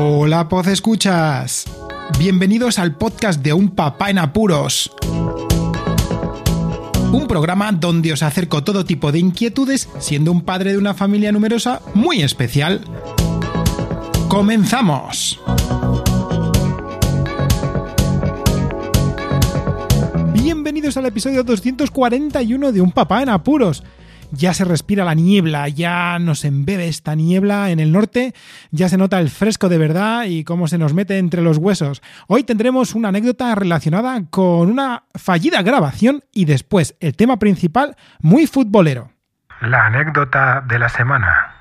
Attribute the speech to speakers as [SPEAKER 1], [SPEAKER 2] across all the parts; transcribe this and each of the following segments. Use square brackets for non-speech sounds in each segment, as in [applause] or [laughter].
[SPEAKER 1] Hola, Poz Escuchas. Bienvenidos al podcast de Un Papá en Apuros. Un programa donde os acerco todo tipo de inquietudes, siendo un padre de una familia numerosa muy especial. ¡Comenzamos! Bienvenidos al episodio 241 de Un Papá en Apuros ya se respira la niebla, ya nos embebe esta niebla en el norte, ya se nota el fresco de verdad y cómo se nos mete entre los huesos. Hoy tendremos una anécdota relacionada con una fallida grabación y después el tema principal muy futbolero.
[SPEAKER 2] La anécdota de la semana.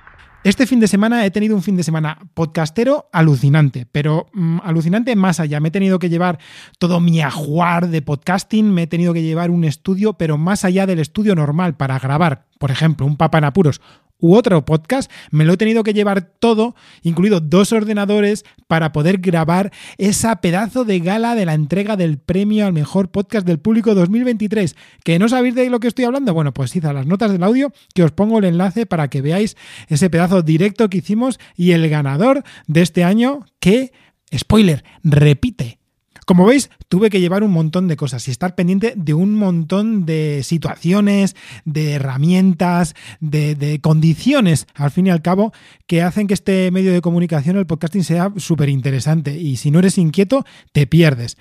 [SPEAKER 1] Este fin de semana he tenido un fin de semana podcastero alucinante, pero mm, alucinante más allá. Me he tenido que llevar todo mi ajuar de podcasting, me he tenido que llevar un estudio, pero más allá del estudio normal para grabar, por ejemplo, un Papa en Apuros u otro podcast, me lo he tenido que llevar todo, incluido dos ordenadores, para poder grabar esa pedazo de gala de la entrega del premio al mejor podcast del público 2023. ¿Que no sabéis de lo que estoy hablando? Bueno, pues a las notas del audio que os pongo el enlace para que veáis ese pedazo directo que hicimos y el ganador de este año que, spoiler, repite como veis, tuve que llevar un montón de cosas y estar pendiente de un montón de situaciones, de herramientas, de, condiciones, al fin y al cabo, que hacen que este medio de comunicación, el podcasting, sea súper interesante. Y si no eres inquieto, te pierdes.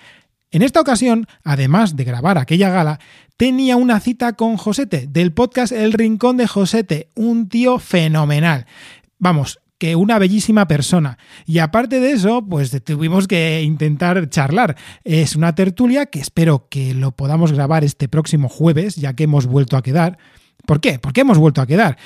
[SPEAKER 1] En esta ocasión, además de grabar aquella gala, tenía una cita con Josete, del podcast El Rincón de Josete, un tío fenomenal. Vamos, que una bellísima persona. Y aparte de eso, pues tuvimos que intentar charlar. Es una tertulia que espero que lo podamos grabar este próximo jueves, ya que hemos vuelto a quedar. ¿Por qué? ¿Por qué hemos vuelto a quedar?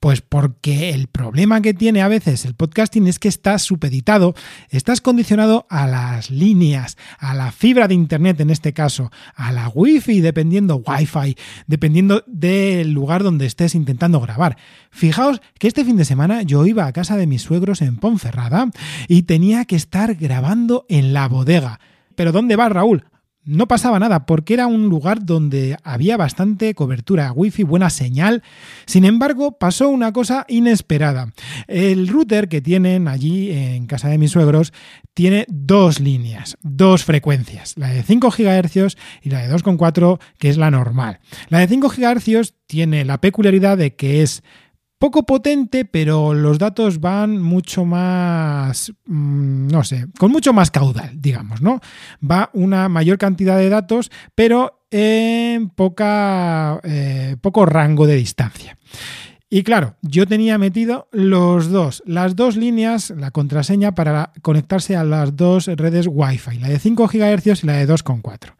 [SPEAKER 1] Pues porque el problema que tiene a veces el podcasting es que estás supeditado, estás condicionado a las líneas, a la fibra de internet en este caso, a la wifi, dependiendo wifi, dependiendo del lugar donde estés intentando grabar. Fijaos que este fin de semana yo iba a casa de mis suegros en Ponferrada y tenía que estar grabando en la bodega. ¿Pero dónde va Raúl? No pasaba nada porque era un lugar donde había bastante cobertura, wifi, buena señal. Sin embargo, pasó una cosa inesperada. El router que tienen allí en casa de mis suegros tiene dos líneas, dos frecuencias, la de 5 GHz y la de 2,4 que es la normal. La de 5 GHz tiene la peculiaridad de que es poco potente, pero los datos van mucho más, mm, no sé, con mucho más caudal, digamos, ¿no? Va una mayor cantidad de datos, pero en poca, eh, poco rango de distancia. Y claro, yo tenía metido los dos, las dos líneas, la contraseña para conectarse a las dos redes Wi-Fi, la de 5 GHz y la de 2,4.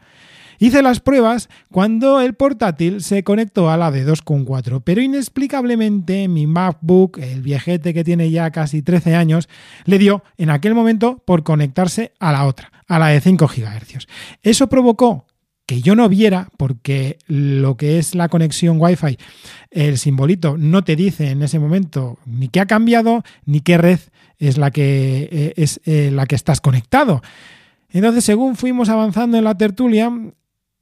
[SPEAKER 1] Hice las pruebas cuando el portátil se conectó a la de 2.4, pero inexplicablemente mi MacBook, el viejete que tiene ya casi 13 años, le dio en aquel momento por conectarse a la otra, a la de 5 GHz. Eso provocó que yo no viera, porque lo que es la conexión Wi-Fi, el simbolito no te dice en ese momento ni qué ha cambiado, ni qué red es la que, eh, es, eh, la que estás conectado. Entonces, según fuimos avanzando en la tertulia,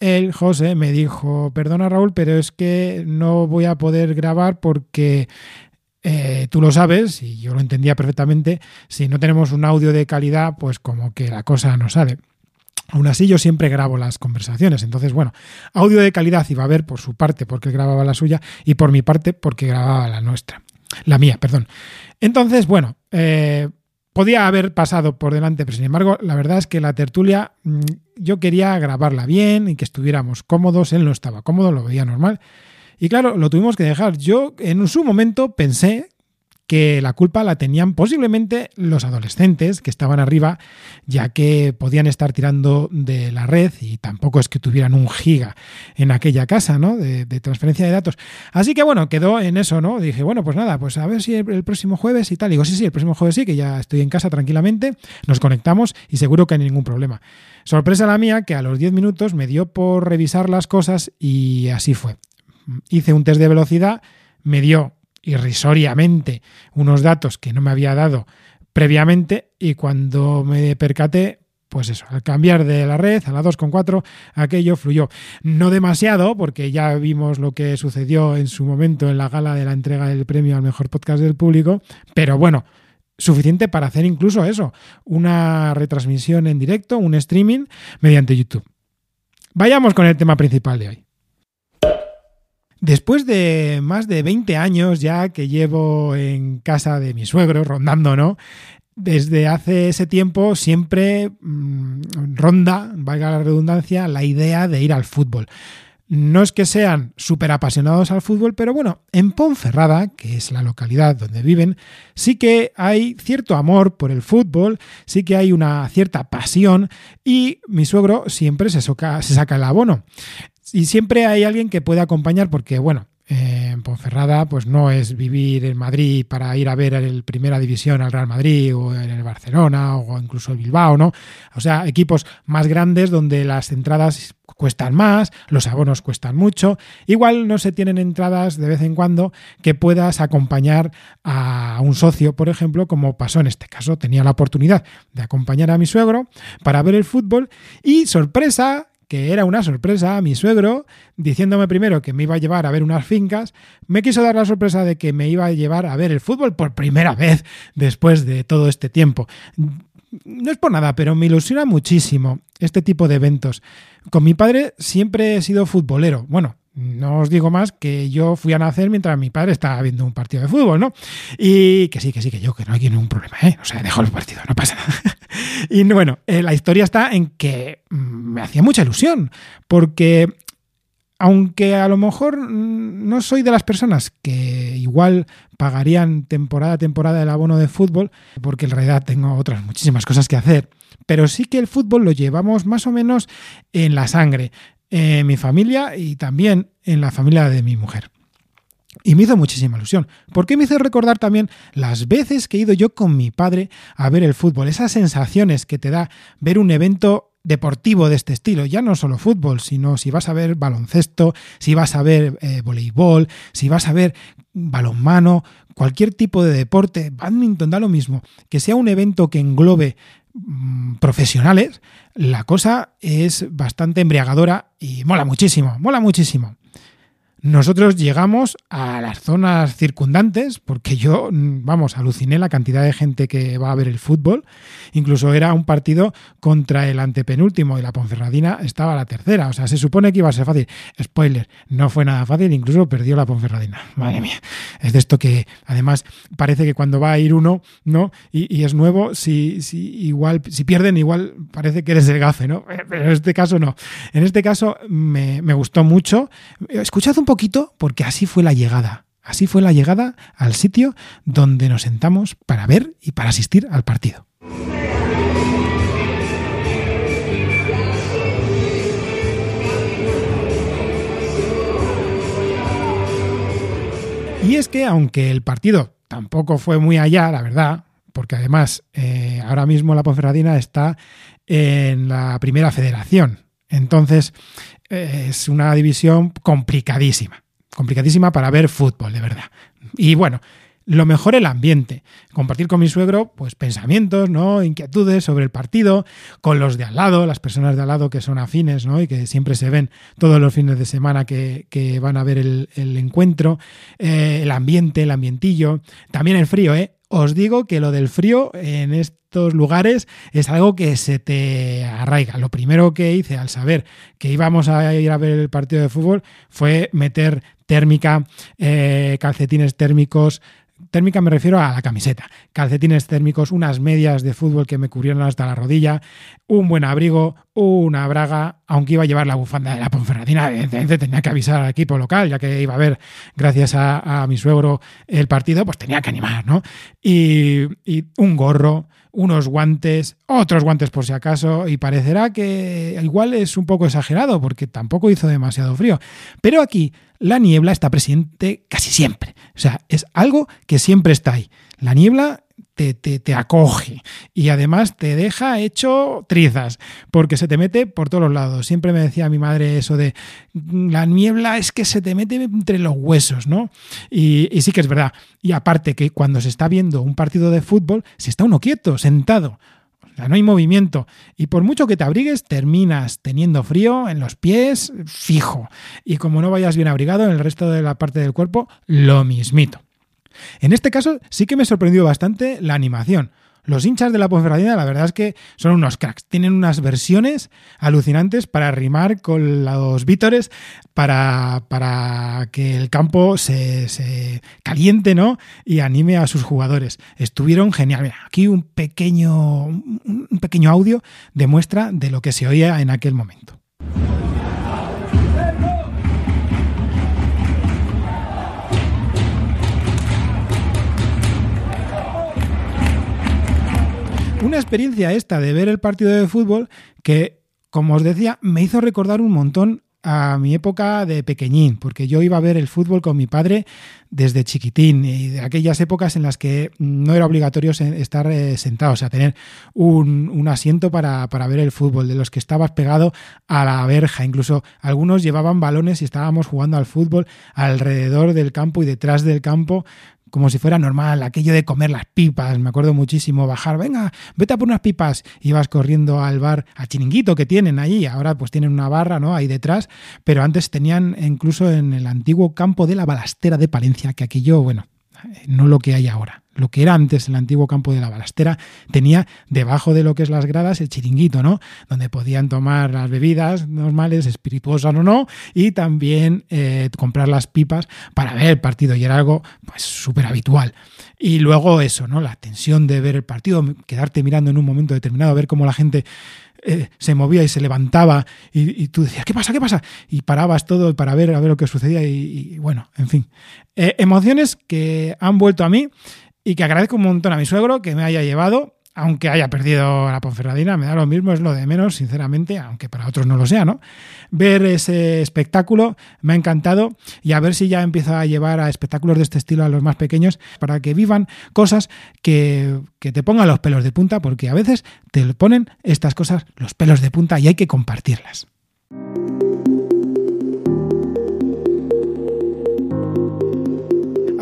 [SPEAKER 1] el José me dijo, perdona Raúl, pero es que no voy a poder grabar porque eh, tú lo sabes, y yo lo entendía perfectamente, si no tenemos un audio de calidad, pues como que la cosa no sale. Aún así, yo siempre grabo las conversaciones. Entonces, bueno, audio de calidad iba a haber por su parte porque grababa la suya y por mi parte porque grababa la nuestra. La mía, perdón. Entonces, bueno, eh, podía haber pasado por delante, pero sin embargo, la verdad es que la tertulia mm, yo quería grabarla bien y que estuviéramos cómodos. Él no estaba cómodo, lo veía normal. Y claro, lo tuvimos que dejar. Yo en su momento pensé que la culpa la tenían posiblemente los adolescentes que estaban arriba, ya que podían estar tirando de la red y tampoco es que tuvieran un giga en aquella casa, ¿no? De, transferencia de datos. Así que bueno, quedó en eso, ¿no? Dije, bueno, pues nada, pues a ver si el, próximo jueves y tal. Digo, sí, sí, el próximo jueves sí, que ya estoy en casa tranquilamente, nos conectamos y seguro que hay ningún problema. Sorpresa la mía que a los 10 minutos me dio por revisar las cosas y así fue. Hice un test de velocidad, me dio irrisoriamente unos datos que no me había dado previamente y cuando me percaté, pues eso, al cambiar de la red a la 2.4, aquello fluyó. No demasiado, porque ya vimos lo que sucedió en su momento en la gala de la entrega del premio al mejor podcast del público, pero bueno, suficiente para hacer incluso eso, una retransmisión en directo, un streaming mediante YouTube. Vayamos con el tema principal de hoy. Después de más de 20 años ya que llevo en casa de mi suegro, rondando, ¿no? Desde hace ese tiempo siempre mmm, ronda, valga la redundancia, la idea de ir al fútbol. No es que sean súper apasionados al fútbol, pero bueno, en Ponferrada, que es la localidad donde viven, sí que hay cierto amor por el fútbol, sí que hay una cierta pasión y mi suegro siempre se, se saca el abono. Y siempre hay alguien que puede acompañar porque, bueno, eh, en Ponferrada, pues no es vivir en Madrid para ir a ver el Primera División al Real Madrid o en el Barcelona o incluso el Bilbao, ¿no? O sea, equipos más grandes donde las entradas cuestan más, los abonos cuestan mucho. Igual no se tienen entradas de vez en cuando que puedas acompañar a un socio, por ejemplo, como pasó en este caso. Tenía la oportunidad de acompañar a mi suegro para ver el fútbol y sorpresa, que era una sorpresa, mi suegro, diciéndome primero que me iba a llevar a ver unas fincas, me quiso dar la sorpresa de que me iba a llevar a ver el fútbol por primera vez después de todo este tiempo. No es por nada, pero me ilusiona muchísimo este tipo de eventos. Con mi padre siempre he sido futbolero. Bueno, no os digo más que yo fui a nacer mientras mi padre estaba viendo un partido de fútbol, ¿no? Y que sí, que sí, que yo, que no hay ningún problema, ¿eh? O sea, dejo el partido, no pasa nada. [laughs] y bueno, eh, la historia está en que me hacía mucha ilusión, porque aunque a lo mejor no soy de las personas que igual pagarían temporada a temporada el abono de fútbol, porque en realidad tengo otras muchísimas cosas que hacer, pero sí que el fútbol lo llevamos más o menos en la sangre en mi familia y también en la familia de mi mujer. Y me hizo muchísima ilusión, porque me hizo recordar también las veces que he ido yo con mi padre a ver el fútbol, esas sensaciones que te da ver un evento deportivo de este estilo, ya no solo fútbol, sino si vas a ver baloncesto, si vas a ver eh, voleibol, si vas a ver balonmano, cualquier tipo de deporte, badminton da lo mismo, que sea un evento que englobe profesionales, la cosa es bastante embriagadora y mola muchísimo, mola muchísimo. Nosotros llegamos a las zonas circundantes porque yo, mm, vamos, aluciné la cantidad de gente que va a ver el fútbol. Incluso era un partido contra el antepenúltimo y la Ponferradina estaba la tercera. O sea, se supone que iba a ser fácil. Spoiler, no fue nada fácil, incluso perdió la Ponferradina. Madre mía. Es de esto que además parece que cuando va a ir uno, ¿no? Y, es nuevo, si, si, igual, si pierden, igual parece que eres el gafe, ¿no? Pero en este caso no. En este caso me, me gustó mucho. Escuchad un poquito porque así fue la llegada. Así fue la llegada al sitio donde nos sentamos para ver y para asistir al partido. Y es que aunque el partido tampoco fue muy allá, la verdad, porque además eh, ahora mismo la Ponferradina está en la primera federación. Entonces es una división complicadísima, complicadísima para ver fútbol, de verdad. Y bueno, lo mejor el ambiente, compartir con mi suegro pues pensamientos, ¿no? inquietudes sobre el partido, con los de al lado, las personas de al lado que son afines, ¿no? y que siempre se ven todos los fines de semana que, que van a ver el, encuentro, eh, el ambiente, el ambientillo, también el frío, ¿eh? Os digo que lo del frío en estos lugares es algo que se te arraiga. Lo primero que hice al saber que íbamos a ir a ver el partido de fútbol fue meter térmica, eh, calcetines térmicos, térmica me refiero a la camiseta, calcetines térmicos, unas medias de fútbol que me cubrieron hasta la rodilla, un buen abrigo, una braga, aunque iba a llevar la bufanda de la Ponferradina, evidentemente tenía que avisar al equipo local, ya que iba a ver, gracias a, a mi suegro, el partido, pues tenía que animar, ¿no? Y, y un gorro, unos guantes, otros guantes por si acaso, y parecerá que igual es un poco exagerado porque tampoco hizo demasiado frío. Pero aquí la niebla está presente casi siempre. O sea, es algo que siempre está ahí. La niebla te, te, acoge y además te deja hecho trizas porque se te mete por todos los lados. Siempre me decía mi madre eso de la niebla es que se te mete entre los huesos, ¿no? Y, y sí que es verdad. Y aparte que cuando se está viendo un partido de fútbol, si está uno quieto, sentado, no hay movimiento. Y por mucho que te abrigues, terminas teniendo frío en los pies, fijo. Y como no vayas bien abrigado en el resto de la parte del cuerpo, lo mismito. En este caso sí que me sorprendió bastante la animación. Los hinchas de la Ponferradina, la verdad es que son unos cracks. Tienen unas versiones alucinantes para rimar con los vítores, para, para que el campo se, se, caliente, ¿no? Y anime a sus jugadores. Estuvieron genial. Aquí un pequeño, un pequeño audio de muestra de lo que se oía en aquel momento. Una experiencia esta de ver el partido de fútbol que, como os decía, me hizo recordar un montón a mi época de pequeñín, porque yo iba a ver el fútbol con mi padre desde chiquitín y de aquellas épocas en las que no era obligatorio estar eh, sentado, o sea, tener un, asiento para, para, ver el fútbol, de los que estabas pegado a la verja, incluso algunos llevaban balones y estábamos jugando al fútbol alrededor del campo y detrás del campo como si fuera normal, aquello de comer las pipas, me acuerdo muchísimo, bajar, venga, vete a por unas pipas, ibas corriendo al bar, al chiringuito que tienen ahí, ahora pues tienen una barra, ¿no? Ahí detrás, pero antes tenían incluso en el antiguo campo de la balastera de Palencia, que aquello, bueno, no lo que hay ahora lo que era antes el antiguo campo de la balastera, tenía debajo de lo que es las gradas el chiringuito, ¿no? Donde podían tomar las bebidas normales, espirituosas o no, y también eh, comprar las pipas para ver el partido, y era algo pues súper habitual. Y luego eso, ¿no? La tensión de ver el partido, quedarte mirando en un momento determinado, ver cómo la gente eh, se movía y se levantaba y, tú decías, ¿qué pasa? ¿Qué pasa? Y parabas todo para ver, a ver lo que sucedía y, bueno, en fin. Eh, emociones que han vuelto a mí y que agradezco un montón a mi suegro que me haya llevado, aunque haya perdido la Ponferradina, me da lo mismo, es lo de menos, sinceramente, aunque para otros no lo sea, ¿no? Ver ese espectáculo me ha encantado y a ver si ya empiezo a llevar a espectáculos de este estilo a los más pequeños para que vivan cosas que, que te pongan los pelos de punta, porque a veces te ponen estas cosas los pelos de punta y hay que compartirlas.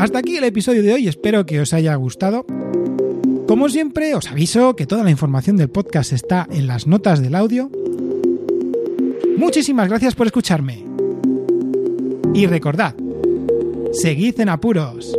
[SPEAKER 1] Hasta aquí el episodio de hoy, espero que os haya gustado. Como siempre, os aviso que toda la información del podcast está en las notas del audio. Muchísimas gracias por escucharme. Y recordad, seguid en apuros.